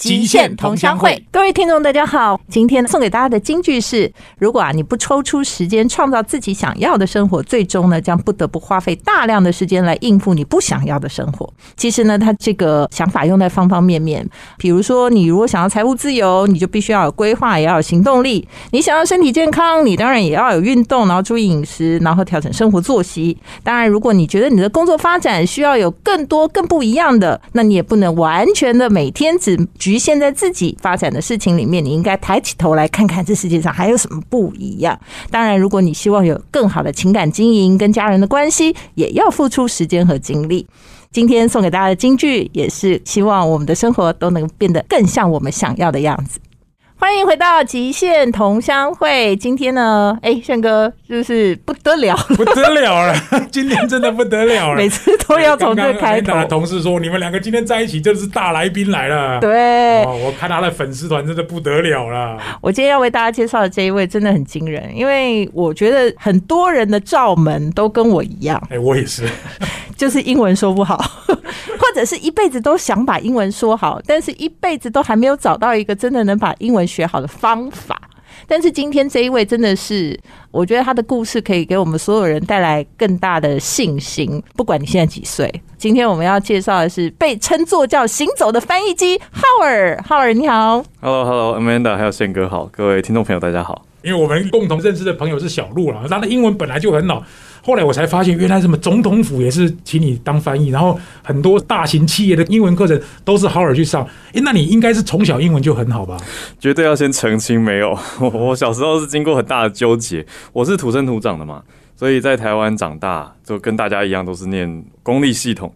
极限同乡会，各位听众大家好，今天送给大家的金句是：如果啊你不抽出时间创造自己想要的生活，最终呢将不得不花费大量的时间来应付你不想要的生活。其实呢，他这个想法用在方方面面，比如说你如果想要财务自由，你就必须要有规划，也要有行动力；你想要身体健康，你当然也要有运动，然后注意饮食，然后调整生活作息。当然，如果你觉得你的工作发展需要有更多更不一样的，那你也不能完全的每天只。局限在自己发展的事情里面，你应该抬起头来看看这世界上还有什么不一样。当然，如果你希望有更好的情感经营跟家人的关系，也要付出时间和精力。今天送给大家的金句，也是希望我们的生活都能变得更像我们想要的样子。欢迎回到极限同乡会。今天呢，哎，炫哥就是不得了，不得了了！今天真的不得了了，每次都要从这开头。同事说，你们两个今天在一起，真的是大来宾来了。对，我看他的粉丝团真的不得了了。我今天要为大家介绍的这一位真的很惊人，因为我觉得很多人的罩门都跟我一样。哎，我也是，就是英文说不好，或者是一辈子都想把英文说好，但是一辈子都还没有找到一个真的能把英文。学好的方法，但是今天这一位真的是，我觉得他的故事可以给我们所有人带来更大的信心。不管你现在几岁，今天我们要介绍的是被称作叫“行走的翻译机”浩尔。浩尔，你好，Hello，Hello，Amanda，还有宪哥好，各位听众朋友大家好。因为我们共同认识的朋友是小鹿了，他的英文本来就很好。后来我才发现，原来什么总统府也是请你当翻译，然后很多大型企业的英文课程都是好尔去上。哎，那你应该是从小英文就很好吧？绝对要先澄清，没有。我小时候是经过很大的纠结，我是土生土长的嘛，所以在台湾长大，就跟大家一样都是念公立系统。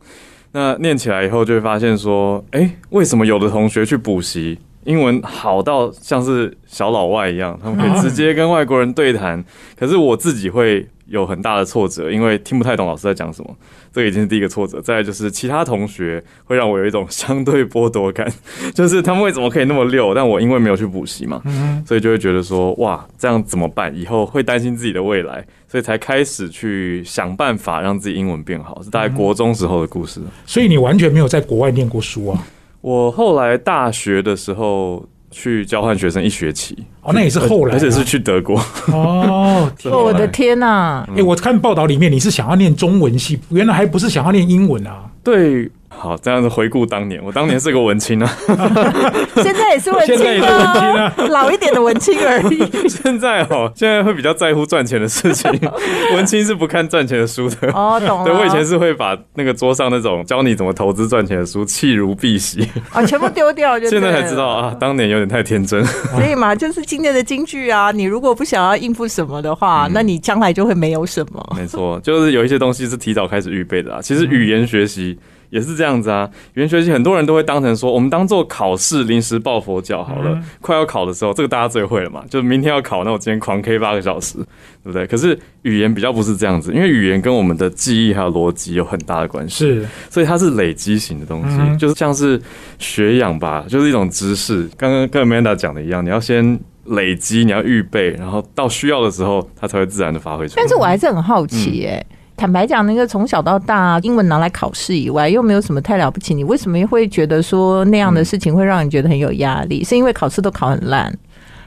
那念起来以后，就会发现说，哎，为什么有的同学去补习？英文好到像是小老外一样，他们可以直接跟外国人对谈。可是我自己会有很大的挫折，因为听不太懂老师在讲什么，这个已经是第一个挫折。再来就是其他同学会让我有一种相对剥夺感，就是他们为什么可以那么溜，但我因为没有去补习嘛，所以就会觉得说哇，这样怎么办？以后会担心自己的未来，所以才开始去想办法让自己英文变好。是大概国中时候的故事。所以你完全没有在国外念过书啊？我后来大学的时候去交换学生一学期，哦，那也是后来，而且是去德国。哦，我的天哪！哎，我看报道里面你是想要念中文系，原来还不是想要念英文啊？对。好，这样子回顾当年，我当年是个文青啊，现在也是文青啊，老一点的文青而已。现在哦，现在会比较在乎赚钱的事情，文青是不看赚钱的书的。哦，懂了。对我以前是会把那个桌上那种教你怎么投资赚钱的书弃如敝屣啊，全部丢掉。现在才知道啊，当年有点太天真。所以嘛，就是今天的金句啊，你如果不想要应付什么的话，那你将来就会没有什么。没错，就是有一些东西是提早开始预备的啊。其实语言学习。也是这样子啊，语言学习很多人都会当成说，我们当做考试临时抱佛脚好了。快要考的时候，这个大家最会了嘛，就是明天要考，那我今天狂 K 八个小时，对不对？可是语言比较不是这样子，因为语言跟我们的记忆还有逻辑有很大的关系，是，所以它是累积型的东西，就是像是学养吧，就是一种知识。刚刚跟 Amanda 讲的一样，你要先累积，你要预备，然后到需要的时候，它才会自然的发挥出来。但是我还是很好奇，哎。坦白讲，那个从小到大，英文拿来考试以外，又没有什么太了不起。你为什么会觉得说那样的事情会让你觉得很有压力？是因为考试都考很烂，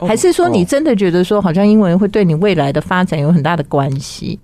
还是说你真的觉得说好像英文会对你未来的发展有很大的关系？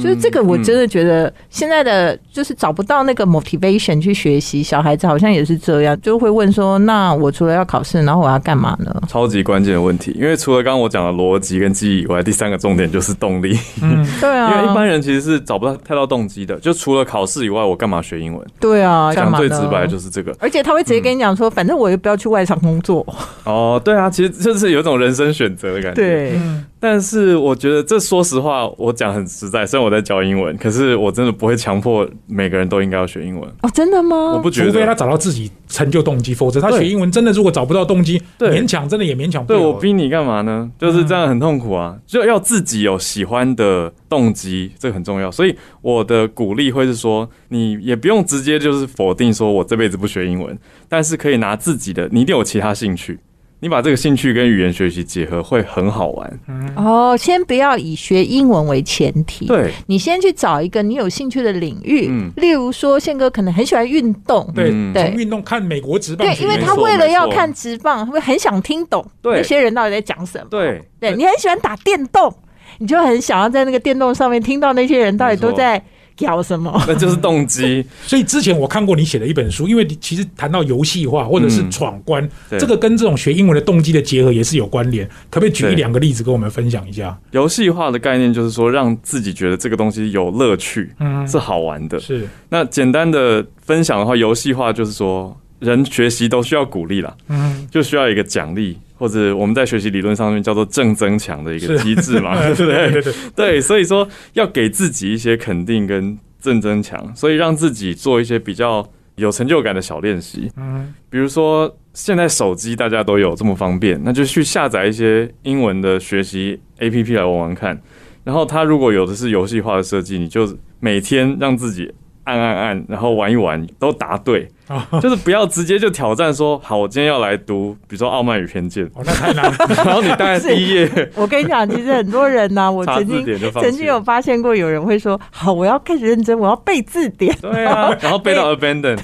就是这个，我真的觉得现在的就是找不到那个 motivation 去学习。小孩子好像也是这样，就会问说：“那我除了要考试，然后我要干嘛呢？”超级关键的问题，因为除了刚刚我讲的逻辑跟记忆以外，第三个重点就是动力。嗯，对啊，因为一般人其实是找不到太多动机的。就除了考试以外，我干嘛学英文？对啊，讲最直白就是这个。而且他会直接跟你讲说：“反正我又不要去外场工作。”哦，对啊，其实就是有一种人生选择的感觉。对。但是我觉得这说实话，我讲很实在。虽然我在教英文，可是我真的不会强迫每个人都应该要学英文。哦，真的吗？我不觉得，除非他找到自己成就动机，否则他学英文真的如果找不到动机，勉强真的也勉强不了。对我逼你干嘛呢？就是这样很痛苦啊！就要自己有喜欢的动机，这个很重要。所以我的鼓励会是说，你也不用直接就是否定说我这辈子不学英文，但是可以拿自己的，你一定有其他兴趣。你把这个兴趣跟语言学习结合，会很好玩。哦，先不要以学英文为前提，对，你先去找一个你有兴趣的领域，嗯。例如说宪哥可能很喜欢运动，对，嗯对。从运动看美国职棒对，因为他为了要看直棒，会很想听懂那些人到底在讲什么。对。对你很喜欢打电动，你就很想要在那个电动上面听到那些人到底都在搞什么。那就是动机。所以之前我看过你写的一本书，因为你其实谈到游戏化或者是嗯闯关，对这个跟这种学英文的动机的结合也是有关联。可不可以举一两个例子跟我们分享一下？游戏化的概念就是说，让自己觉得这个东西有乐趣，嗯，是好玩的。是，那简单的分享的话，游戏化就是说，人学习都需要鼓励啦，嗯，就需要一个奖励，或者我们在学习理论上面叫做正增强的一个机制嘛，对 不对？对对，对，所以说要给自己一些肯定跟正增强，所以让自己做一些比较有成就感的小练习。嗯比如说，现在手机大家都有这么方便，那就去下载一些英文的学习 APP 来玩玩看。然后它如果有的是游戏化的设计，你就每天让自己按按按，然后玩一玩，都答对，啊，就是不要直接就挑战说，好，我今天要来读，比如说《傲慢与偏见》，哦，那太难了。然后你大概第一页我跟你讲，其实很多人呢、我曾经曾经有发现过有人会说：“好，我要开始认真，我要背字典。对啊，然后背到 abandon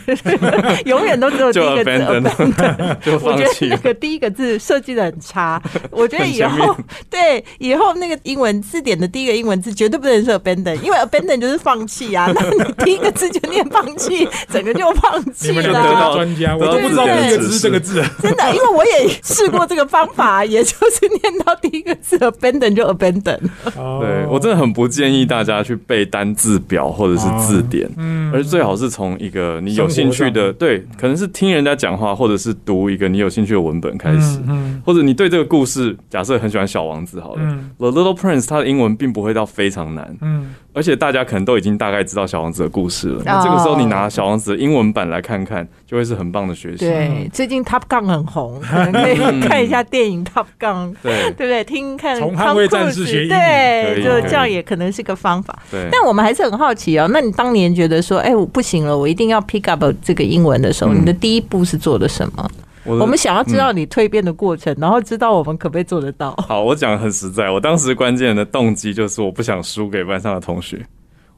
永远都只有第就一个字 abandon 就我觉得放弃。那个第一个字设计的很差，我觉得以后对以后那个英文字典的第一个英文字绝对不能是 abandon，因为 abandon 就是放弃啊，那你第一个字就念放弃，整个就放弃你们就得到专家，我都不知道第一个字是这个字。真的，因为我也试过这个方法，也就是念到第一个字 abandon 就 abandon。哦。对我真的很不建议大家去背单字表或者是字典，嗯而最好是从一个你有兴趣的，对，可能是听人家讲话，或者是读一个你有兴趣的文本开始，嗯或者你对这个故事，假设很喜欢小王子好了，嗯。The Little Prince》它的英文并不会到非常难，嗯。而且大家可能都已经大概知道小王子的故事了。那这个时候你拿小王子的英文版来看看看，就会是很棒的学习。对，最近 Top Gun 很红，可能可以看一下电影 Top Gun。对对不对？听看从捍卫战士学英语对，就这样也可能是个方法。对，但我们还是很好奇哦，那你当年觉得说，哎，我不行了，我一定要 pick up 这个英文的时候，嗯你的第一步是做的什么？我我们想要知道你蜕变的过程，然后知道我们可不可以做得到。好，我讲得很实在，我当时关键的动机就是我不想输给班上的同学。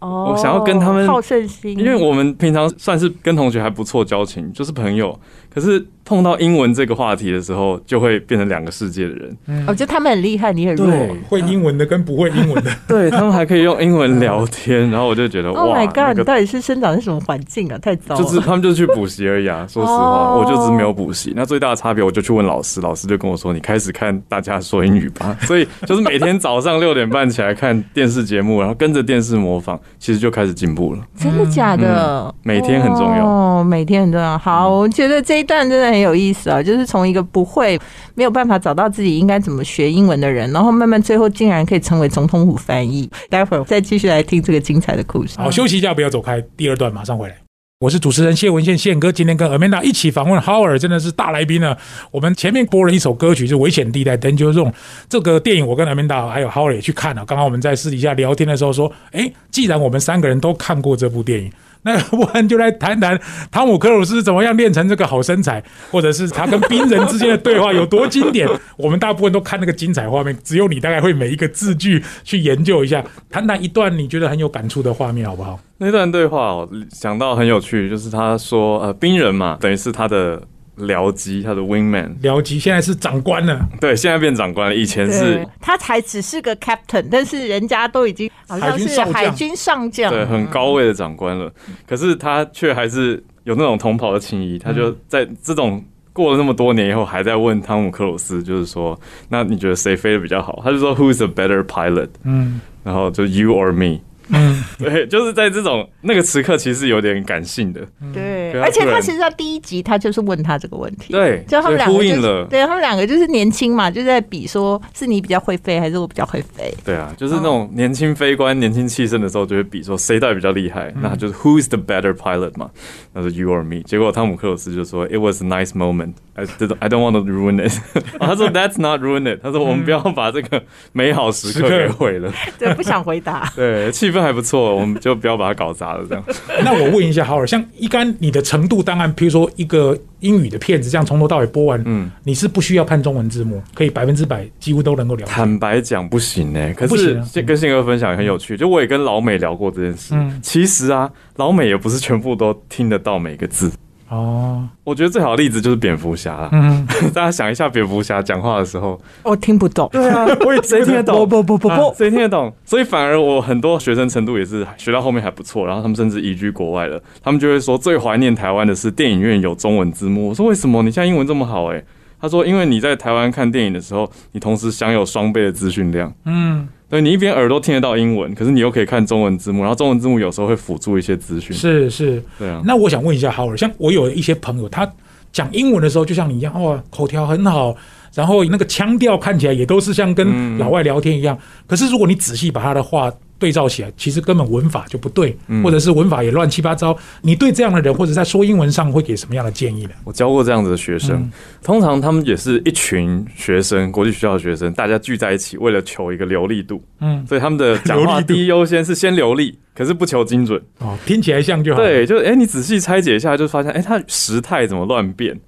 哦我想要跟他们好胜心，因为我们平常算是跟同学还不错交情，就是朋友。可是碰到英文这个话题的时候，就会变成两个世界的人。我觉得他们很厉害，你很弱。对会英文的跟不会英文的，对他们还可以用英文聊天，然后我就觉得 Oh 哇 my god！你到底是生长在什么环境啊？太糟了。就是他们就去补习而已啊。说实话，哦我就只是没有补习。那最大的差别，我就去问老师，老师就跟我说：“你开始看大家说英语吧。”所以就是每天早上六点半起来看电视节目，然后跟着电视模仿，其实就开始进步了。真的假的？嗯每天很重要哦，每天很重要。好，我觉得这一段真的很有意思啊，就是从一个不会、没有办法找到自己应该怎么学英文的人，然后慢慢最后竟然可以成为总统府翻译。待会儿再继续来听这个精彩的故事。好，休息一下，不要走开。第二段马上回来。我是主持人谢文宪宪哥，今天跟 Amanda 一起访问 Howard，真的是大来宾呢。我们前面播了一首歌曲，是《危险地带》Danger Zone。这个电影我跟 Amanda 还有 Howard 也去看了。刚刚我们在私底下聊天的时候说，哎，既然我们三个人都看过这部电影，那要不然就来谈谈汤姆克鲁斯怎么样练成这个好身材，或者是他跟冰人之间的对话有多经典。我们大部分都看那个精彩画面，只有你大概会每一个字句去研究一下，谈谈一段你觉得很有感触的画面，好不好？那段对话哦想到很有趣，就是他说呃冰人嘛，等于是他的僚机，他的 wingman。僚机现在是长官了，对，现在变长官了，以前是，他才只是个 captain，但是人家都已经好像是海军上将海军上将，对很高位的长官了，可是他却还是有那种同袍的情谊，他就在这种。过了那么多年以后，还在问汤姆克鲁斯，就是说，那你觉得谁飞的比较好？他就说，Who's a better pilot？嗯然后就 You or me？嗯，对，就是在这种那个时刻，其实有点感性的。对，而且他其实在第一集他就是问他这个问题，对，就他们两个就是呼应了。对他们两个就是年轻嘛，就在比说是你比较会飞还是我比较会飞。对啊，就是那种年轻飞官、年轻气盛的时候，就会比说谁到底比较厉害。那就是 Who is the better pilot 嘛？那是 You or me。结果汤姆克鲁斯就说 It was a nice moment. I did I don't want to ruin it 哦。他说 That's not ruin it。他说我们不要把这个美好时刻给毁了。对，不想回答。对，气氛还不错，我们就不要把它搞砸了。这样。那我问一下，好尔，像一般你的的程度档案，譬如说一个英语的片子，这样从头到尾播完，嗯，你是不需要看中文字幕，可以百分之百几乎都能够了解。坦白讲不行哎、可是不行啊跟信哥分享也很有趣，就我也跟老美聊过这件事。嗯其实啊，老美也不是全部都听得到每个字。哦，我觉得最好的例子就是蝙蝠侠啦。嗯，大家想一下，蝙蝠侠讲话的时候，我听不懂。对啊，我也谁听得懂？不不不不，谁听得懂？所以反而我很多学生程度也是学到后面还不错，然后他们甚至移居国外了，他们就会说最怀念台湾的是电影院有中文字幕。我说为什么？你现在英文这么好、欸？他说因为你在台湾看电影的时候，你同时享有双倍的资讯量。嗯，对你一边耳朵听得到英文，可是你又可以看中文字幕，然后中文字幕有时候会辅助一些资讯。是是。对啊，那我想问一下，好了，像我有一些朋友，他讲英文的时候，就像你一样，哦，口条很好，然后那个腔调看起来也都是像跟嗯老外聊天一样。可是如果你仔细把他的话对照起来，其实根本文法就不对，嗯或者是文法也乱七八糟。你对这样的人，或者在说英文上会给什么样的建议呢？我教过这样子的学生，嗯通常他们也是一群学生，国际学校的学生，大家聚在一起，为了求一个流利度，嗯，所以他们的讲话第一优先是先流利，可是不求精准。哦，听起来像就好。，对，就哎、你仔细拆解一下，就发现哎、他时态怎么乱变？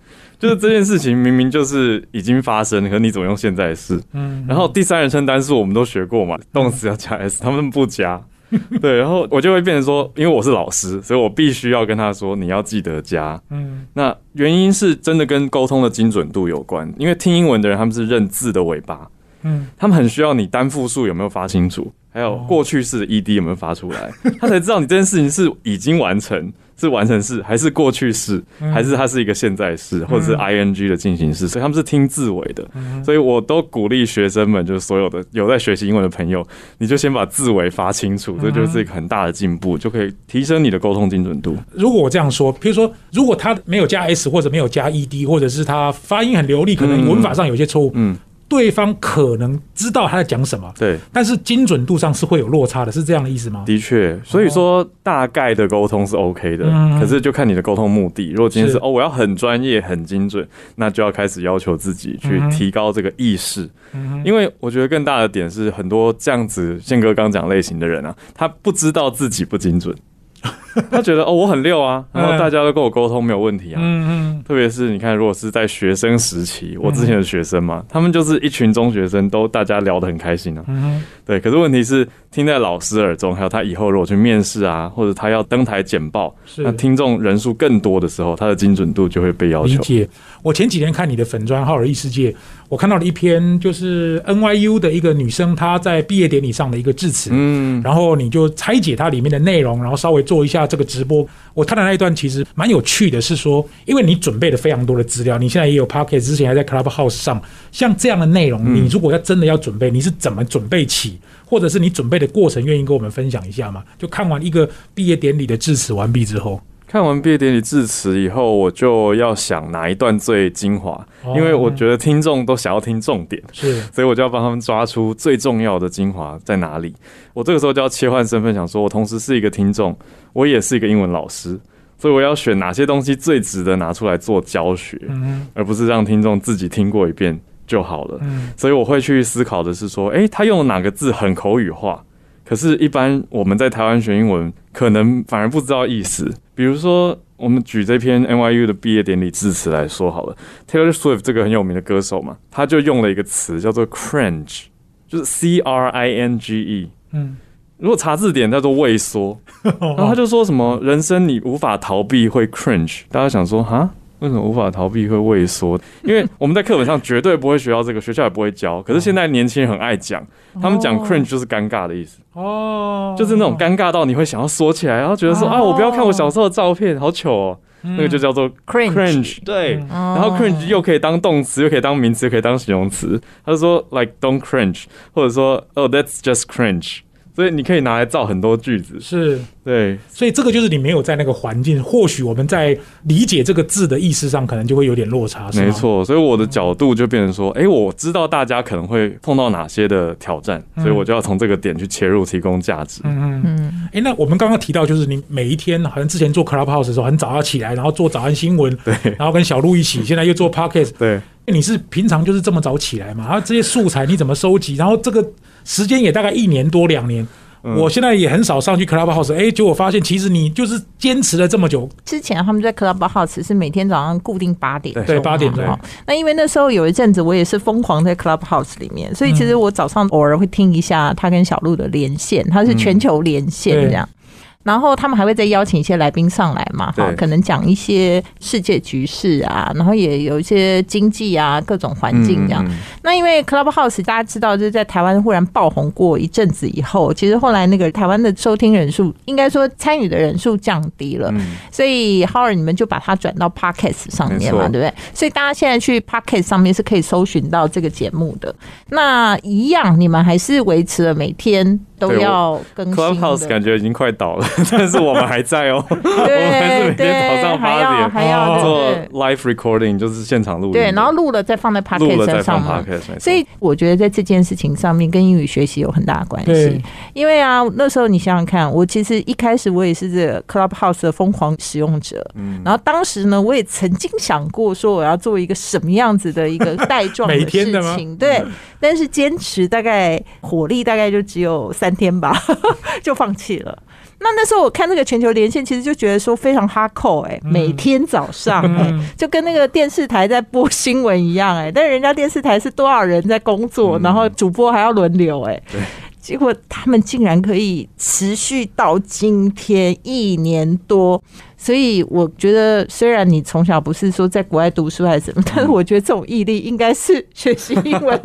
就是这件事情明明就是已经发生，可是你怎么用现在式？嗯，然后第三人称单数我们都学过嘛，动词要加 s，他们不加。对，然后我就会变成说，因为我是老师，所以我必须要跟他说，你要记得加。嗯那原因是真的跟沟通的精准度有关，因为听英文的人他们是认字的尾巴，嗯，他们很需要你单复数有没有发清楚，还有哦过去式的 ed 有没有发出来，他才知道你这件事情是已经完成，是完成式，还是过去式，嗯。还是它是一个现在式，或者是 ing 的进行式，所以他们是听字尾的。嗯。所以我都鼓励学生们，就是所有的有在学习英文的朋友，你就先把字尾发清楚，这就是一个很大的进步，就可以提升你的沟通精准度。如果我这样说，譬如说，如果他没有加 s 或者没有加 ed，或者是他发音很流利，可能嗯。文法上有些错误，嗯，对方可能知道他在讲什么，对。但是精准度上是会有落差的，是这样的意思吗？的确，所以说大概的沟通是 OK 的，嗯可是就看你的沟通目的。如果今天是是哦，我要很专业、很精准，那就要开始要求自己去提高这个意识。嗯因为我觉得更大的点是，很多这样子宪哥刚讲类型的人啊，他不知道自己不精准，他觉得哦我很溜啊，然后大家都跟我沟通没有问题啊。嗯嗯特别是你看，如果是在学生时期，我之前的学生嘛，他们就是一群中学生，都大家聊得很开心啊。嗯哼，对，可是问题是听在老师耳中，还有他以后如果去面试啊，或者他要登台简报，是那听众人数更多的时候，他的精准度就会被要求。理解。我前几天看你的粉砖浩尔异世界，我看到了一篇就是 NYU 的一个女生她在毕业典礼上的一个致辞，嗯，然后你就拆解它里面的内容，然后稍微做一下这个直播。我看的那一段其实蛮有趣的，是说，因为你准备了非常多的资料，你现在也有 p o c k e t 之前还在 Clubhouse 上，像这样的内容，嗯你如果要真的要准备，你是怎么准备起，或者是你准备的过程，愿意跟我们分享一下吗？就看完一个毕业典礼的致辞完毕之后，看完毕业典礼致辞以后，我就要想哪一段最精华，哦因为我觉得听众都想要听重点。是所以我就要帮他们抓出最重要的精华在哪里。我这个时候就要切换身份，想说我同时是一个听众，我也是一个英文老师，所以我要选哪些东西最值得拿出来做教学，嗯而不是让听众自己听过一遍就好了。嗯所以我会去思考的是说，诶，他用哪个字很口语化，可是，一般我们在台湾学英文，可能反而不知道意思。比如说，我们举这篇 NYU 的毕业典礼致辞来说好了，Taylor Swift 这个很有名的歌手嘛，他就用了一个词叫做 cringe，就是 C R I N G E。嗯，如果查字典叫做畏缩，然后他就说什么人生你无法逃避会 cringe，大家想说哈，为什么无法逃避会畏缩？因为我们在课本上绝对不会学到这个，学校也不会教。可是现在年轻人很爱讲，他们讲哦 cringe 就是尴尬的意思，哦，就是那种尴尬到你会想要缩起来，然后觉得说哦啊，我不要看我小时候的照片，好糗哦，嗯那个就叫做 cringe，cringe，对。然后 cringe 又可以当动词，又可以当名词，又可以当形容词。他就说 like don't cringe，或者说 oh that's just cringe。所以你可以拿来造很多句子。是，对，所以这个就是你没有在那个环境，或许我们在理解这个字的意思上，可能就会有点落差，没。错。所以我的角度就变成说，哎，我知道大家可能会碰到哪些的挑战，嗯所以我就要从这个点去切入，提供价值。嗯嗯。嗯，哎，那我们刚刚提到，就是你每一天好像之前做 Clubhouse 的时候，很早要起来，然后做早安新闻，对然后跟小鹿一起，现在又做 Podcast。对，你是平常就是这么早起来嘛？然后这些素材你怎么收集？然后这个时间也大概一年多两年，嗯。我现在也很少上去 Clubhouse，哎，结果发现其实你就是坚持了这么久，之前他们在 Clubhouse 是每天早上固定八点对。钟嘛对8点对哦那因为那时候有一阵子我也是疯狂在 Clubhouse 里面，所以其实我早上偶尔会听一下他跟小鹿的连线，他是全球连线这样。然后他们还会再邀请一些来宾上来嘛，哈，可能讲一些世界局势啊，然后也有一些经济啊各种环境这样。嗯嗯那因为 Clubhouse 大家知道，就是在台湾忽然爆红过一阵子以后，其实后来那个台湾的收听人数，应该说参与的人数降低了，嗯所以 Howard 你们就把它转到 Podcast 上面嘛，对不对？所以大家现在去 Podcast 上面是可以搜寻到这个节目的。那一样，你们还是维持了每天都要更新的 Clubhouse 感觉已经快倒了，但是我们还在哦。我们还是对每天早上对，还要八点还要做对对 live recording，就是现场录音。对，然后录了再放在录了 Podcast 再放上嘛。podcast，所以我觉得在这件事情上面跟英语学习有很大的关系。因为啊，那时候你想想看，我其实一开始我也是这个 Clubhouse 的疯狂使用者，嗯然后当时呢，我也曾经想过说我要做一个什么样子的一个带状的 事天的吗情，对，但是坚持大概火力大概就只有三天吧，就放弃了。那那时候我看那个全球连线，其实就觉得说非常哈扣哎，每天早上哎、嗯 就跟那个电视台在播新闻一样哎、但是人家电视台是多少人在工作，嗯。然后主播还要轮流哎、对。结果他们竟然可以持续到今天一年多，所以我觉得，虽然你从小不是说在国外读书还是什么，但是我觉得这种毅力应该是学习英文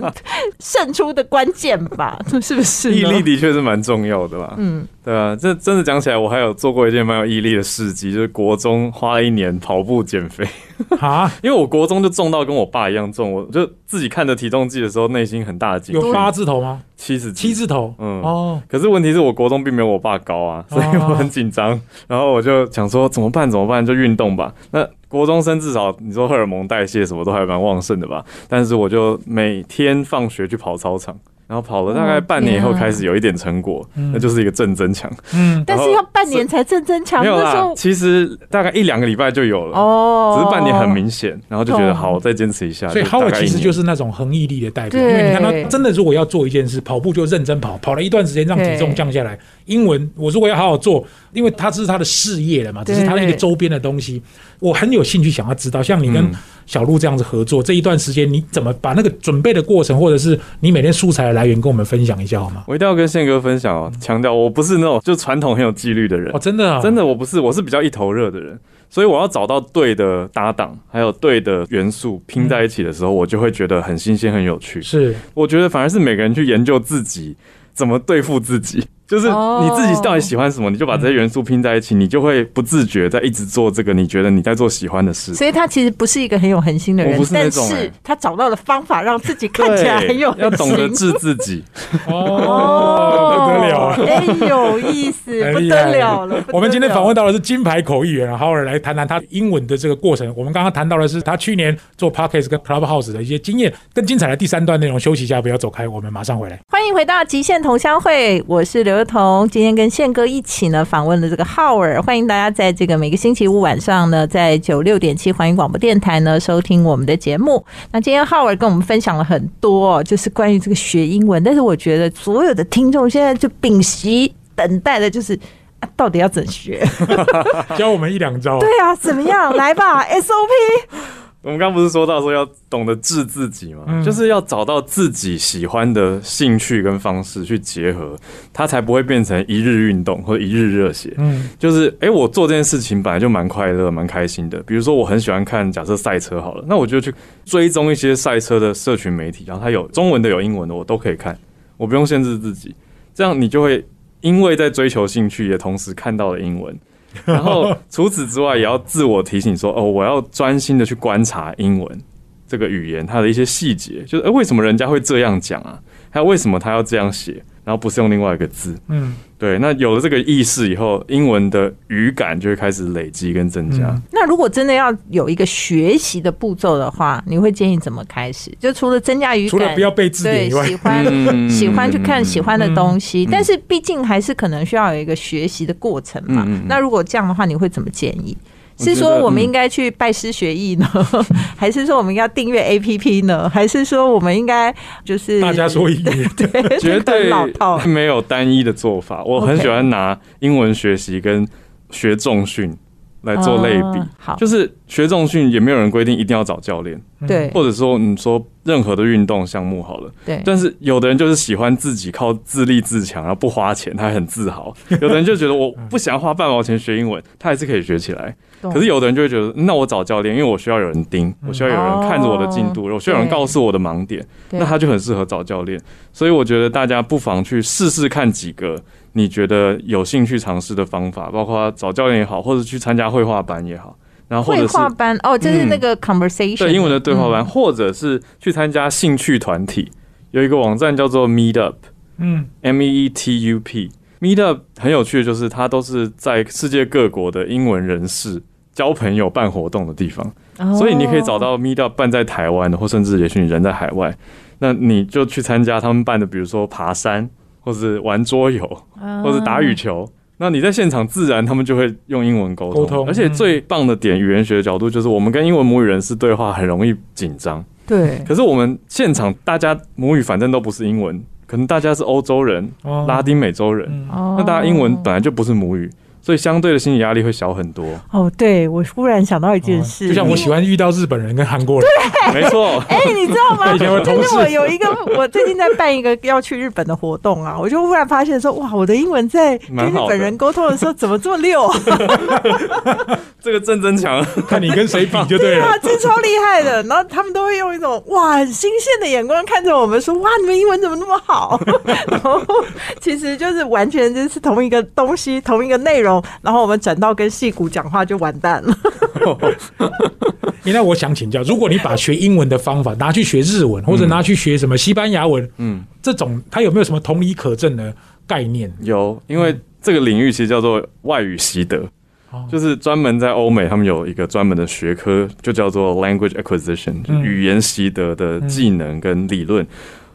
胜出的关键吧？是不是？毅力的确是蛮重要的啦。嗯，对啊，这真的讲起来，我还有做过一件蛮有毅力的事迹，就是国中花了一年跑步减肥。啊，因为我国中就重到跟我爸一样重，我就自己看着体重计的时候，内心很大的惊喜。有八字头吗？七十七字头，嗯哦，可是问题是我国中并没有我爸高啊，所以我很紧张。然后我就想说怎么办？怎么办？就运动吧。那国中生至少你说荷尔蒙代谢什么都还蛮旺盛的吧？但是我就每天放学去跑操场，然后跑了大概半年以后开始有一点成果，嗯那就是一个正增强。嗯，但是要半年才正增强，没有啦那时候，其实大概一两个礼拜就有了。哦，只是半年很明显，然后就觉得哦好，我再坚持一下。所以就大 Howard 概一年其实就是那种恒毅力的代表，因为你看他真的如果要做一件事，跑步就认真跑，跑了一段时间让体重降下来。英文我如果要好好做，因为他这是他的事业了嘛，只是他的一个周边的东西，我很有兴趣想要知道，像你跟嗯。小鹿这样子合作这一段时间，你怎么把那个准备的过程，或者是你每天素材的来源跟我们分享一下好吗？我一定要跟宪哥分享哦，强调我不是那种就传统很有纪律的人。哦，，真的啊，真的我不是，我是比较一头热的人，所以我要找到对的搭档，还有对的元素拼在一起的时候，我就会觉得很新鲜、很有趣。是。我觉得反而是每个人去研究自己怎么对付自己，就是哦你自己到底喜欢什么，你就把这些元素拼在一起，你就会不自觉在一直做这个你觉得你在做喜欢的事。所以他其实不是一个很有恒心的人，不是那但是他找到了方法让自己看起来很有恒心。要懂得治自己。哦，不得了啊！哎，有意思，不得了了。我们今天访问到的是金牌口译员浩尔来谈谈他英文的这个过程。我们刚刚谈到的是他去年做 Podcast 跟 Clubhouse 的一些经验，更精彩的第三段内容。休息一下，不要走开，我们马上回来。欢迎回到极限同乡会，我是刘幼彤。今天跟宪哥一起呢访问了这个浩尔，欢迎大家在这个每个星期五晚上呢，在九六点七环宇广播电台呢收听我们的节目。那今天浩尔跟我们分享了很多、哦，就是关于这个学英文，但是我觉得所有的听众现在就屏息等待的就是。啊到底要怎学？教我们一两招。对啊，怎么样？来吧，SOP。我们刚不是说到说要懂得治自己嘛，嗯就是要找到自己喜欢的兴趣跟方式去结合，它才不会变成一日运动或者一日热血。嗯就是，诶，我做这件事情本来就蛮快乐、蛮开心的。比如说，我很喜欢看假设赛车好了，那我就去追踪一些赛车的社群媒体，然后它有中文的、有英文的，我都可以看，我不用限制自己。这样你就会因为在追求兴趣，也同时看到了英文。然后除此之外，也要自我提醒说，哦，我要专心的去观察英文这个语言它的一些细节，就是，诶，为什么人家会这样讲啊？还有为什么他要这样写，然后不是用另外一个字？嗯对，那有了这个意识以后，英文的语感就会开始累积跟增加。嗯那如果真的要有一个学习的步骤的话，你会建议怎么开始？就除了增加语感，除了不要背字典对以外，喜欢、嗯喜欢去看喜欢的东西，嗯但是毕竟还是可能需要有一个学习的过程嘛。那如果这样的话，你会怎么建议？是说我们应该去拜师学艺呢，还是说我们要订阅 APP 呢，还是说我们应该就是大家说一遍？对，绝对老套。没有单一的做法。我很喜欢拿英文学习跟学重训来做类比哦，好就是学重训也没有人规定一定要找教练，对。或者说你说任何的运动项目好了。对，但是有的人就是喜欢自己靠自立自强，然后不花钱，他很自豪；有的人就觉得我不想花半毛钱学英文，他还是可以学起来。可是有的人就会觉得，那我找教练，因为我需要有人盯，我需要有人看着我的进度，我需要有人告诉我的盲点，那他就很适合找教练。所以我觉得大家不妨去试试看几个你觉得有兴趣尝试的方法，包括找教练也好，或者去参加绘画班也好，然后或绘者是画班哦，就是那个 conversation 对英文的对话班，嗯。或者是去参加兴趣团体。有一个网站叫做 Meetup。嗯，M E E T U P Meetup 很有趣的就是它都是在世界各国的英文人士交朋友、办活动的地方，哦。所以你可以找到 Meetup 办在台湾的，或甚至也许你人在海外，那你就去参加他们办的，比如说爬山，或是玩桌游，哦。或是打羽球。那你在现场自然他们就会用英文沟通，沟通。而且最棒的点，语言学的角度就是我们跟英文母语人士对话很容易紧张，对。可是我们现场大家母语反正都不是英文，可能大家是欧洲人、哦。拉丁美洲人，那大家英文本来就不是母语，所以相对的心理压力会小很多。哦，对我忽然想到一件事，就像我喜欢遇到日本人跟韩国人，对 没错，哎、你知道吗？以前我同事就是我有一个，我最近在办一个要去日本的活动啊，我就忽然发现说，哇，我的英文在跟日本人沟通的时候怎么这么溜啊？这个正增强，看你跟谁比就对了。哇，真超厉害的！然后他们都会用一种哇很新鲜的眼光看着我们，说哇，你们英文怎么那么好？然后其实就是完全就是同一个东西，同一个内容，然后我们转到跟戏骨讲话就完蛋了。欸那我想请教，如果你把学英文的方法拿去学日文，或者拿去学什么西班牙文，嗯，这种它有没有什么同理可证的概念？有，因为这个领域其实叫做外语习得，哦就是专门在欧美，他们有一个专门的学科，就叫做 language acquisition，语言习得的技能跟理论。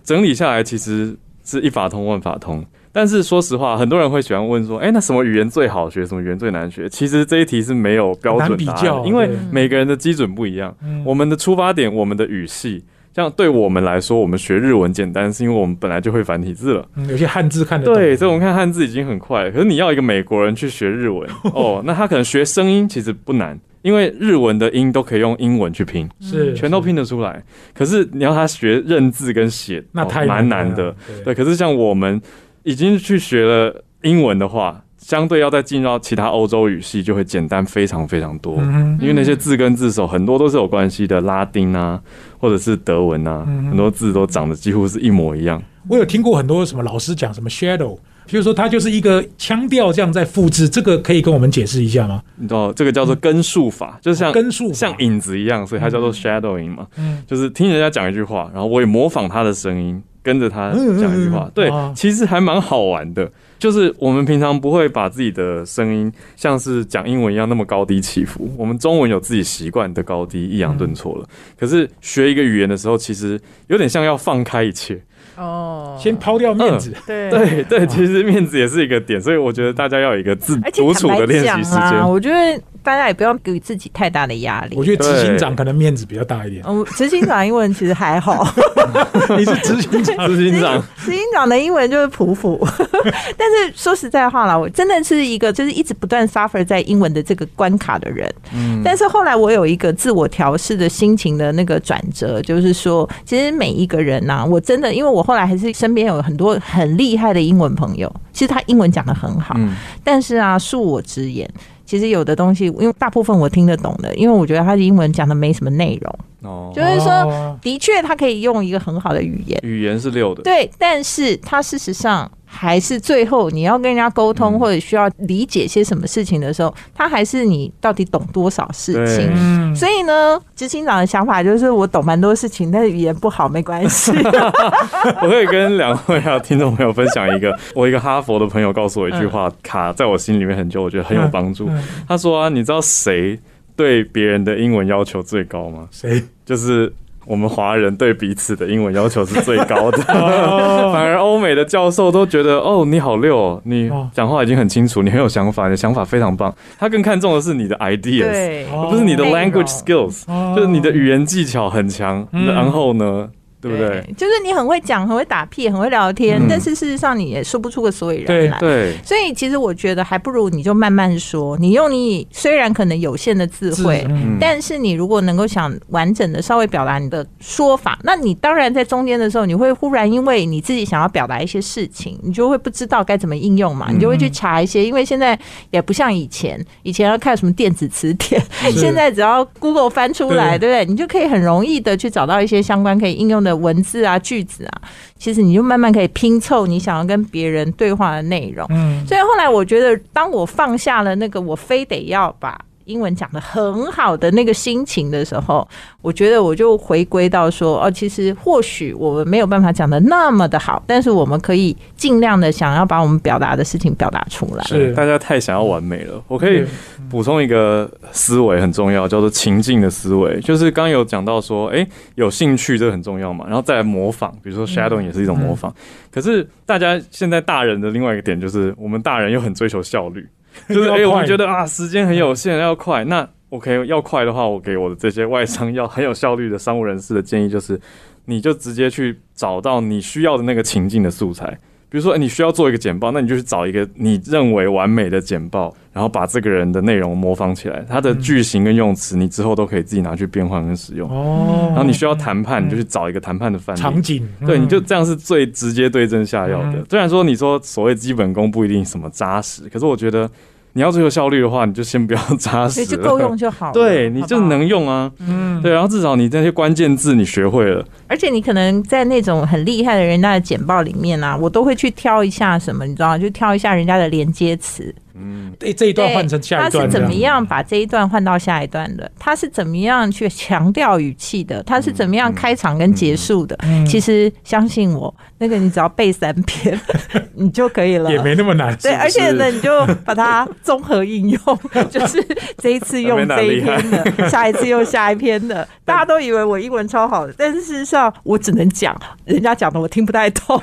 整理下来，其实是一法通万法通。但是说实话，很多人会喜欢问说：“哎、那什么语言最好学？什么语言最难学？”其实这一题是没有标准答案，因为每个人的基准不一样。嗯我们的出发点，我们的语系，像对我们来说，我们学日文简单，是因为我们本来就会繁体字了。嗯有些汉字看得懂，对，所以我们看汉字已经很快了。可是你要一个美国人去学日文，哦，那他可能学声音其实不难，因为日文的音都可以用英文去拼，是全都拼得出来。可是你要他学认字跟写，哦那太蛮难难的对，可是像我们已经去学了英文的话，相对要再进入到其他欧洲语系，就会简单非常非常多。嗯因为那些字根字首很多都是有关系的，拉丁啊，或者是德文啊，嗯很多字都长得几乎是一模一样。我有听过很多什么老师讲什么 shadow，比如说它就是一个腔调这样在复制，这个可以跟我们解释一下吗？你知道这个叫做根数法，就是像根数像影子一样，所以它叫做 shadowing 嘛，嗯。就是听人家讲一句话，然后我也模仿他的声音，跟着他讲一句话。对哦，其实还蛮好玩的。就是我们平常不会把自己的声音像是讲英文一样那么高低起伏，我们中文有自己习惯的高低，抑扬顿挫了。可是学一个语言的时候，其实有点像要放开一切。哦先抛掉面子，对对对，其实面子也是一个点，所以我觉得大家要有一个自独处的练习时间。我觉得大家也不要给自己太大的压力。我觉得执行长可能面子比较大一点。嗯，执行长英文其实还好，你是执行长，执行长，执行长的英文就是普普。但是说实在话啦，我真的是一个就是一直不断 suffer 在英文的这个关卡的人。嗯但是后来我有一个自我调试的心情的那个转折，就是说，其实每一个人呐、我真的因为我后来还是身边有很多很厉害的英文朋友，其实他英文讲的很好，嗯但是啊，恕我直言。其实有的东西，因为大部分我听得懂的，因为我觉得他的英文讲的没什么内容，哦，就是说，哦的确他可以用一个很好的语言，语言是六的，对，但是他事实上还是最后你要跟人家沟通嗯。或者需要理解些什么事情的时候，他还是你到底懂多少事情。嗯，所以呢，执行长的想法就是我懂蛮多事情，但是语言不好没关系。我可以跟两位啊听众朋友分享一个，我一个哈佛的朋友告诉我一句话，卡在我心里面很久，我觉得很有帮助。嗯。他说啊，你知道谁对别人的英文要求最高吗？谁？就是我们华人对彼此的英文要求是最高的，反而欧美的教授都觉得哦，你好溜、哦，你哦讲话已经很清楚，你很有想法，你的想法非常棒。他更看重的是你的 ideas，而不是你的 language skills，哦就是你的语言技巧很强，嗯然后呢，对不对？？就是你很会讲，很会打屁，很会聊天，嗯但是事实上你也说不出个所以然来。对，所以其实我觉得还不如你就慢慢说，你用你虽然可能有限的智慧。嗯但是你如果能够想完整的稍微表达你的说法，那你当然在中间的时候，你会忽然因为你自己想要表达一些事情，你就会不知道该怎么应用嘛，嗯你就会去查一些，因为现在也不像以前，以前要看什么电子词典，现在只要 Google 翻出来，对不对？你就可以很容易的去找到一些相关可以应用的文字啊、句子啊，其实你就慢慢可以拼凑你想要跟别人对话的内容。嗯，所以后来我觉得，当我放下了那个我非得要把英文讲的很好的那个心情的时候，我觉得我就回归到说，哦，其实或许我们没有办法讲的那么的好，但是我们可以尽量的想要把我们表达的事情表达出来。是大家太想要完美了。我可以补充一个思维很重要，叫做情境的思维。就是刚刚有讲到说，哎、有兴趣这个很重要嘛，然后再来模仿，比如说 shadowing 也是一种模仿。可是大家现在大人的另外一个点就是，我们大人又很追求效率，就是哎、要快我们觉得啊时间很有限，要快。那 OK 要快的话，我给我的这些外商要 很有效率的商务人士的建议就是，你就直接去找到你需要的那个情境的素材。比如说，哎你需要做一个简报，那你就去找一个你认为完美的简报，然后把这个人的内容模仿起来，他的句型跟用词，你之后都可以自己拿去变换跟使用。哦，然后你需要谈判，你就去找一个谈判的范例。场景，对，嗯你就这样是最直接对症下药的嗯。虽然说你说所谓基本功不一定什么扎实，可是我觉得你要追求效率的话，你就先不要扎实就够用就好了。对，你就能用啊。嗯，对，然后至少你那些关键字你学会了，而且你可能在那种很厉害的人家的简报里面啊，我都会去挑一下什么，你知道吗？就挑一下人家的连接词，嗯，对，这一段换成下一段，他是怎么？样把这一段换到下一段的？他是怎么样去强调语气的？他是怎么样开场跟结束的？嗯其实相信我，那个你只要背三篇，你就可以了。也没那么难，对，而且呢，你就把它综合应用，就是这一次用这一篇的，下一次用下一篇的。大家都以为我英文超好的，但是事实上我只能讲人家讲的，我听不太懂。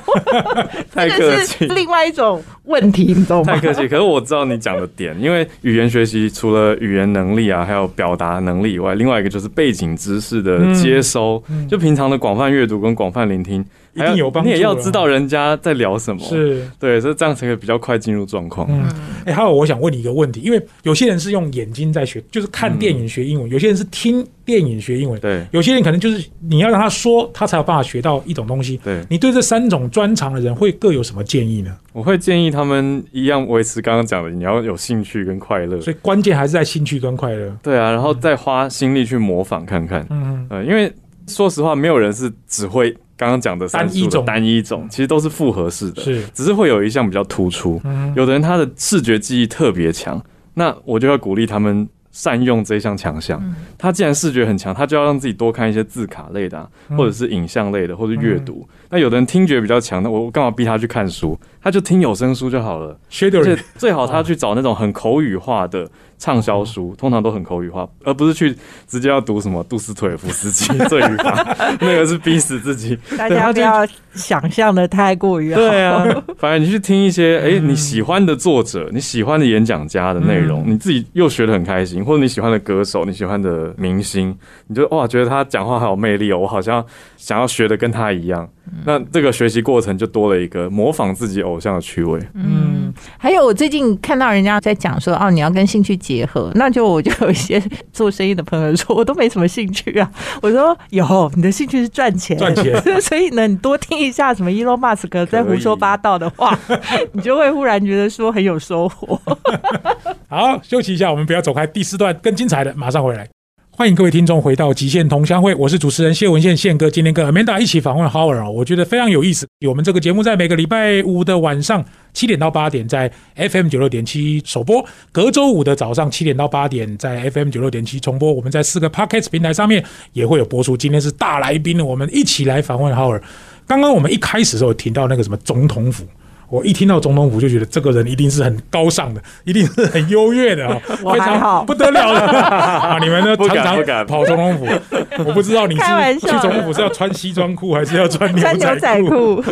太这个是客气。另外一种问题，你懂吗？太客气，可是我知道你讲的点，因为语言学习除了语言能力啊，还有表达能力以外，另外一个就是背景知识的接收，嗯。就平常的广泛阅读跟广泛聆听，一定有帮助你也要知道人家在聊什么，是，对，所以这样才可以比较快进入状况。嗯，哎，还有我想问你一个问题，因为有些人是用眼睛在学，就是看电影学英文；有些人是听电影学英文；对有些人可能就是你要让他说，他才有办法学到一种东西。对，你对这三种专长的人会各有什么建议呢？我会建议他们一样维持刚刚讲的，你要有兴趣跟快乐。所以关键还是在兴趣跟快乐。对啊，然后再花心力去模仿看看。嗯，呃，因为说实话，没有人是只会刚刚讲的三单一种单一种，其实都是复合式的，是，只是会有一项比较突出。嗯，有的人他的视觉记忆特别强，那我就要鼓励他们善用这一项强项。他既然视觉很强，他就要让自己多看一些字卡类的、啊，嗯或者是影像类的，或者阅读。那有的人听觉比较强，那我我干嘛逼他去看书？他就听有声书就好了。而且最好他去找那种很口语化的畅销书，通常都很口语化，而不是去直接要读什么杜斯妥也夫斯基《罪与罚》，那个是逼死自己。大家不要想象的太过于好。对啊，反正你去听一些 哎、你喜欢的作者、你喜欢的演讲家的内容，嗯你自己又学的很开心，或者你喜欢的歌手、你喜欢的明星，你就哇觉得他讲话好有魅力哦，我好像想要学的跟他一样。那这个学习过程就多了一个模仿自己偶像的趣味。嗯，还有我最近看到人家在讲说，哦，你要跟兴趣结合，那就我就 有一些做生意的朋友说，我都没什么兴趣啊。我说有，你的兴趣是赚钱，赚钱，所以呢，你多听一下什么伊隆马斯克在胡说八道的话，你就会忽然觉得说很有收获。好，休息一下，我们不要走开，第四段更精彩的，马上回来。欢迎各位听众回到极限同乡会，我是主持人谢文宪宪哥。今天跟 Amanda 一起访问 Howard 哦，我觉得非常有意思。我们这个节目在每个礼拜五的晚上七点到八点在 FM 九六点七首播，隔周五的早上七点到八点在 FM 九六点七重播。我们在四个 Podcast 平台上面也会有播出。今天是大来宾，我们一起来访问 Howard。刚刚我们一开始的时候有提到那个什么总统府。我一听到总统府就觉得这个人一定是很高尚的，一定是很优越的 非常不得了的 啊！你们呢不常常敢不敢跑总统府，我不知道你是去总统府是要穿西装裤还是要穿牛仔仔裤？裤，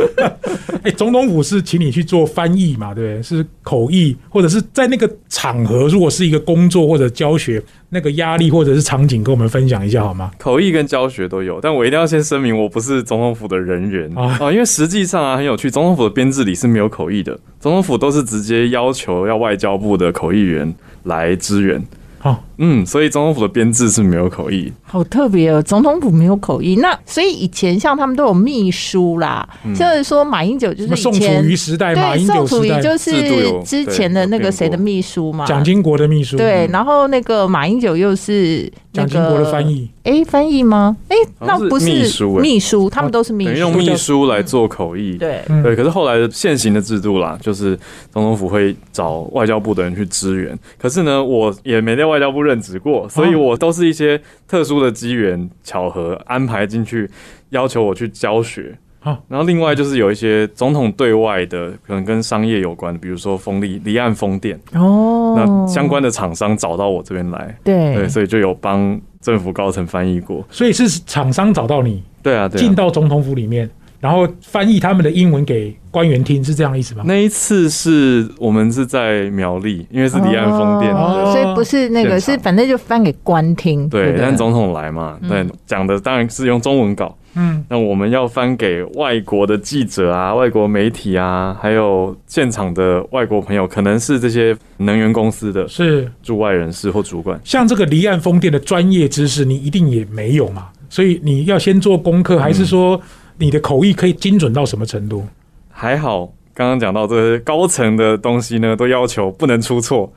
哎，总统府是请你去做翻译嘛，对不对？是口译，或者是在那个场合，如果是一个工作或者教学，那个压力或者是场景，跟我们分享一下好吗？口译跟教学都有，但我一定要先声明，我不是总统府的人员啊啊、因为实际上啊很有趣，总统府的编制里是没有口译的，总统府都是直接要求要外交部的口译员来支援。好，嗯，所以总统府的编制是没有口译，好特别哦。总统府没有口译，那所以以前像他们都有秘书啦，就是说马英九就是宋楚是以前瑜时代、马对英九时代、宋楚瑜就是之前的那个谁的秘书嘛，蒋经国的秘书，对，然后那个马英九又是那个蒋经国的翻，译，哎，翻译吗？哎，那不是秘书哎秘书，他们都是秘等于用，秘书来做口译。对，嗯对，可是后来的现行的制度啦，就是总统府会找外交部的人去支援。可是呢，我也没在外交部任职过，所以我都是一些特殊的机缘巧合安排进去，要求我去教学。好然后另外就是有一些总统对外的，可能跟商业有关，比如说风力离岸风电，哦，那相关的厂商找到我这边来，对。对，所以就有帮政府高层翻译过。所以是厂商找到你，对啊，对啊。进。到总统府里面，然后翻译他们的英文给官员听，是这样的意思吗？那一次是我们是在苗栗，因为是离岸风电，哦所以不是那个，是反正就翻给官听，对，不但总统来嘛，嗯。对，讲的当然是用中文稿。嗯，那我们要翻给外国的记者啊、外国媒体啊，还有现场的外国朋友，可能是这些能源公司的是。驻外人士或主管。像这个离岸风电的专业知识，你一定也没有嘛，所以你要先做功课，还是说你的口译可以精准到什么程度？还好，刚刚讲到这些高层的东西呢，都要求不能出错，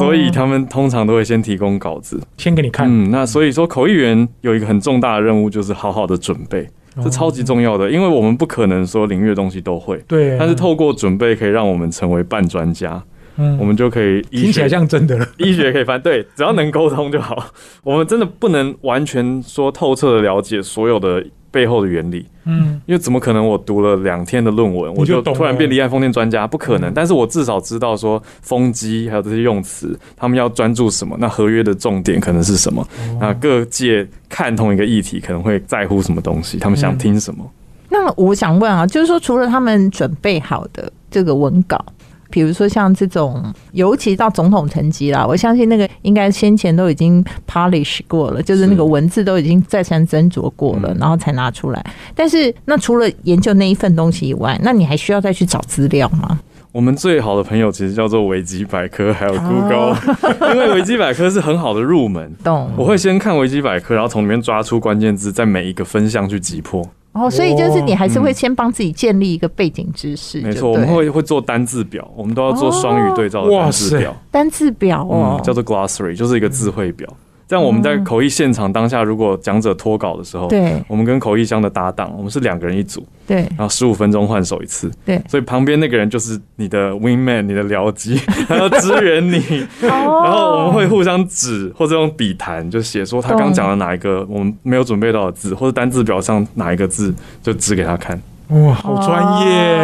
所以他们通常都会先提供稿子。先给你看，嗯，那所以说口译员有一个很重大的任务，就是好好的准备，哦这超级重要的，因为我们不可能说领域的东西都会。对，但是透过准备，可以让我们成为半专家，嗯。我们就可以医听起来学像真的了，医学可以翻，对，只要能沟通就好。我们真的不能完全说透彻的了解所有的背后的原理，嗯，因为怎么可能我读了两天的论文，我就突然变离岸风电专家？不可能。嗯。但是我至少知道说风机还有这些用词，他们要专注什么，那合约的重点可能是什么，哦。那各界看同一个议题可能会在乎什么东西，他们想嗯。听什么。那我想问啊，就是说，除了他们准备好的这个文稿，比如说像这种，尤其到总统层级啦，我相信那个应该先前都已经 polish 过了，就是那个文字都已经再三斟酌过了，嗯然后才拿出来。但是，那除了研究那一份东西以外，那你还需要再去找资料吗？我们最好的朋友其实叫做维基百科，还有哦 Google，、因为维基百科是很好的入门。懂我会先看维基百科，然后从里面抓出关键字，在每一个分项去击破。哦，所以就是你还是会嗯。先帮自己建立一个背景知识，没错，我们会会做单字表，我们都要做双语对照的单字表，单字表哦。嗯，，叫做 glossary，就是一个字汇表。这样我们在口译现场当下，如果讲者脱稿的时候，对。我们跟口译箱的搭档，我们是两个人一组，对。然后十五分钟换手一次。对。所以旁边那个人就是你的 wing man，你的僚机，他要支援你。然然后我们会互相指或者用笔谈，就写说他刚讲了哪一个我们没有准备到的字，或者单字表上哪一个字，就指给他看。哇，好专业，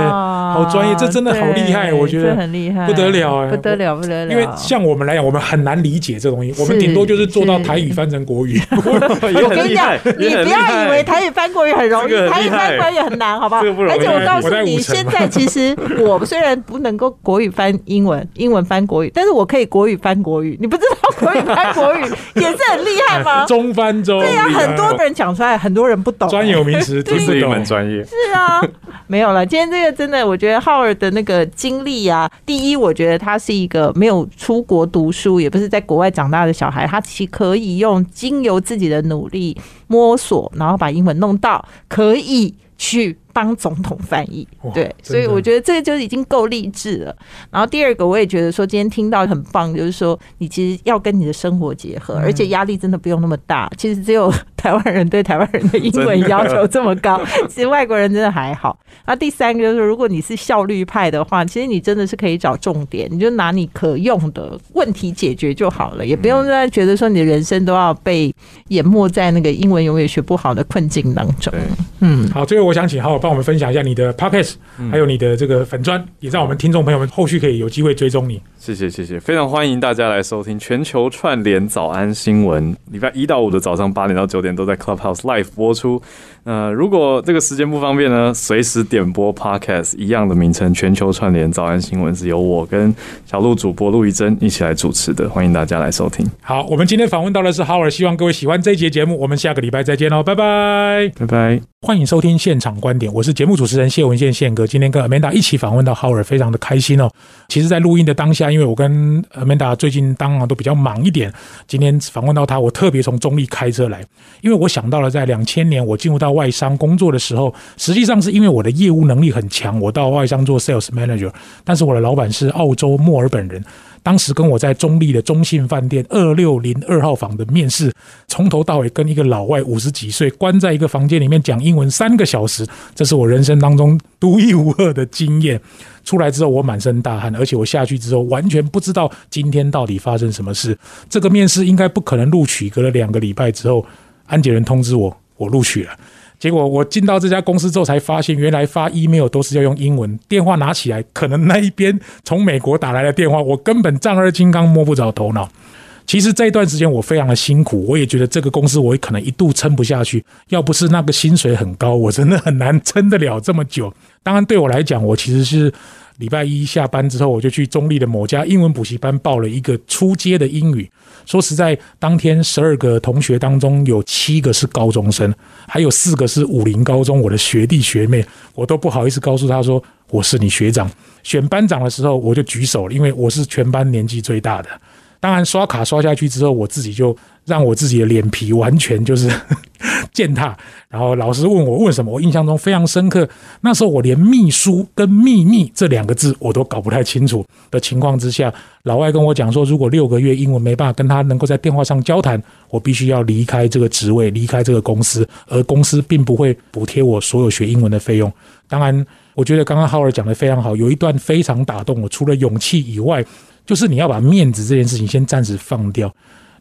好好专业这真的好厉害我觉得很厉害，不得了哎不得了，不得了。因为像我们来讲，我们很难理解这东西，我们顶多就是做到台语翻成国语。我跟你讲，你不要以为台语翻国语很容易台语翻国语很难，好不好？而且我告诉你，现在其实我虽然不能够国语翻英文，英文翻国语，但是我可以国语翻国语。你不知道国语翻国语 也是很厉害吗？中翻中，对呀，很多人讲出来，很多人不懂。专有名词听不这是一门懂。专业。是啊，没有了。今天这个真的，我觉得浩尔的那个经历啊，第一，我觉得他是一个没有出国读书，也不是在国外长大的小孩，他其可以用经由自己的努力摸索，然后把英文弄到可以去帮总统翻译。对，所以我觉得这个就已经够励志了。然后第二个，我也觉得说今天听到很棒，就是说你其实要跟你的生活结合，而且压力真的不用那么大。其实只有台湾人对台湾人的英文要求这么高，其实外国人真的还好。那第三个就是，如果你是效率派的话，其实你真的是可以找重点，你就拿你可用的问题解决就好了，也不用再觉得说你的人生都要被淹没在那个英文永远学不好的困境当中。嗯，好，最后我想请浩浩帮我们分享一下你的 podcast，还有你的这个粉砖，也让我们听众朋友们后续可以有机会追踪你。谢谢谢谢，非常欢迎大家来收听全球串联早安新闻，礼拜一到五的早上八点到九点都在 Clubhouse Live 播出。呃，如果这个时间不方便呢，随时点播 Podcast 一样的名称，全球串联早安新闻是由我跟小鹿主播陆一珍一起来主持的，欢迎大家来收听。好，我们今天访问到的是 Howard，，希望各位喜欢这一节节目，我们下个礼拜再见喽，拜拜拜拜，欢迎收听现场观点，我是节目主持人谢文宪宪哥，今天跟 Amanda 一起访问到 Howard，，非常的开心哦。其实，在录音的当下，因为我跟 Amanda 最近当然都比较忙一点，今天访问到他，我特别从中立开车来，因为我想到了在两千年我进入到外商工作的时候，实际上是因为我的业务能力很强，我到外商做 Sales Manager，但是我的老板是澳洲墨尔本人。当时跟我在中立的中信饭店二六零二号房的面试，从头到尾跟一个老外五十几岁关在一个房间里面讲英文三个小时，这是我人生当中独一无二的经验。出来之后我满身大汗，而且我下去之后完全不知道今天到底发生什么事。这个面试应该不可能录取。隔了两个礼拜之后，安检人通知我，我录取了。结果我进到这家公司之后，才发现原来发 email 都是要用英文。电话拿起来，可能那一边从美国打来的电话，我根本丈二金刚摸不着头脑。其实这一段时间我非常的辛苦，我也觉得这个公司我也可能一度撑不下去。要不是那个薪水很高，我真的很难撑得了这么久。当然对我来讲，我其实是。礼拜一下班之后，我就去中立的某家英文补习班报了一个初阶的英语。说实在，当天十二个同学当中有七个是高中生，还有四个是武林高中我的学弟学妹，我都不好意思告诉他说我是你学长。选班长的时候，我就举手了，因为我是全班年纪最大的。当然，刷卡刷下去之后，我自己就让我自己的脸皮完全就是 践踏。然后老师问我问什么，我印象中非常深刻。那时候我连秘书跟秘密这两个字我都搞不太清楚的情况之下，老外跟我讲说，如果六个月英文没办法跟他能够在电话上交谈，我必须要离开这个职位，离开这个公司，而公司并不会补贴我所有学英文的费用。当然，我觉得刚刚浩尔讲的非常好，有一段非常打动我，除了勇气以外。就是你要把面子这件事情先暂时放掉。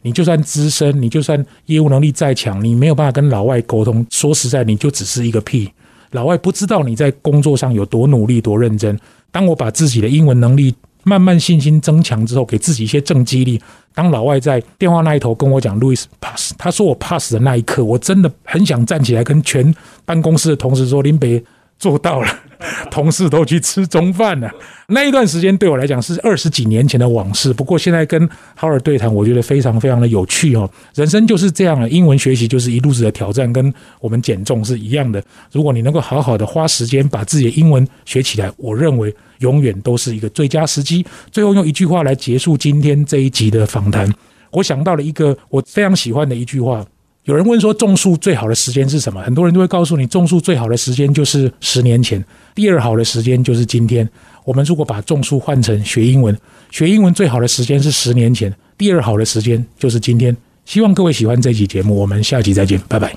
你就算资深，你就算业务能力再强，你没有办法跟老外沟通。说实在，你就只是一个屁。老外不知道你在工作上有多努力、多认真。当我把自己的英文能力慢慢信心增强之后，给自己一些正激励。当老外在电话那一头跟我讲 “Louis pass”，他说我 pass 的那一刻，我真的很想站起来跟全办公室的同事说：“林北做到了。” 同事都去吃中饭了。那一段时间对我来讲是二十几年前的往事。不过现在跟哈尔对谈，我觉得非常非常的有趣哦。人生就是这样了，英文学习就是一路子的挑战，跟我们减重是一样的。如果你能够好好的花时间把自己的英文学起来，我认为永远都是一个最佳时机。最后用一句话来结束今天这一集的访谈，我想到了一个我非常喜欢的一句话。有人问说种树最好的时间是什么？很多人都会告诉你，种树最好的时间就是十年前，第二好的时间就是今天。我们如果把种树换成学英文，学英文最好的时间是十年前，第二好的时间就是今天。希望各位喜欢这期节目，我们下期再见，拜拜。